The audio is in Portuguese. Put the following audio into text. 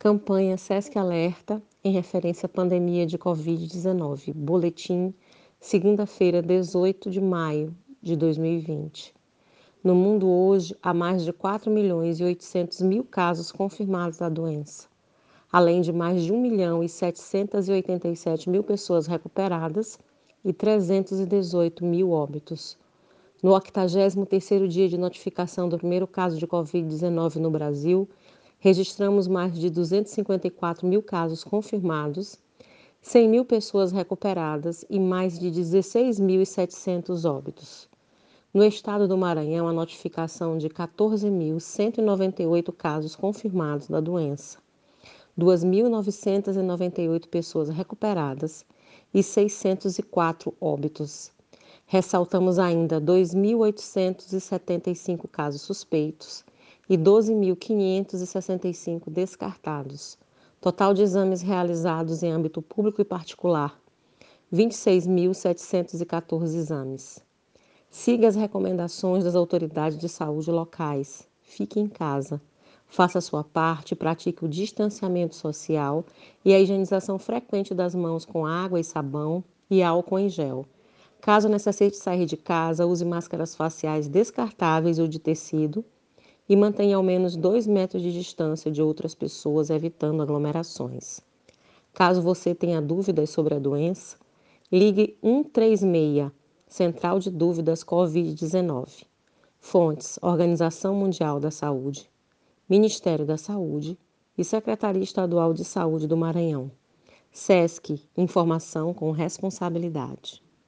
Campanha SESC Alerta em referência à pandemia de Covid-19. Boletim, segunda-feira, 18 de maio de 2020. No mundo hoje, há mais de 4 milhões e 800 mil casos confirmados da doença, além de mais de 1 milhão e 787 mil pessoas recuperadas e 318 mil óbitos. No 83º dia de notificação do primeiro caso de Covid-19 no Brasil, registramos mais de 254 mil casos confirmados, 100 mil pessoas recuperadas e mais de 16.700 óbitos. No estado do Maranhão, a notificação de 14.198 casos confirmados da doença, 2.998 pessoas recuperadas e 604 óbitos. Ressaltamos ainda 2.875 casos suspeitos e 12.565 descartados. Total de exames realizados em âmbito público e particular: 26.714 exames. Siga as recomendações das autoridades de saúde locais. Fique em casa. Faça a sua parte, pratique o distanciamento social e a higienização frequente das mãos com água e sabão e álcool em gel. Caso necessite sair de casa, use máscaras faciais descartáveis ou de tecido e mantenha ao menos dois metros de distância de outras pessoas, evitando aglomerações. Caso você tenha dúvidas sobre a doença, ligue 136, Central de Dúvidas Covid-19. Fontes: Organização Mundial da Saúde, Ministério da Saúde e Secretaria Estadual de Saúde do Maranhão. SESC Informação com Responsabilidade.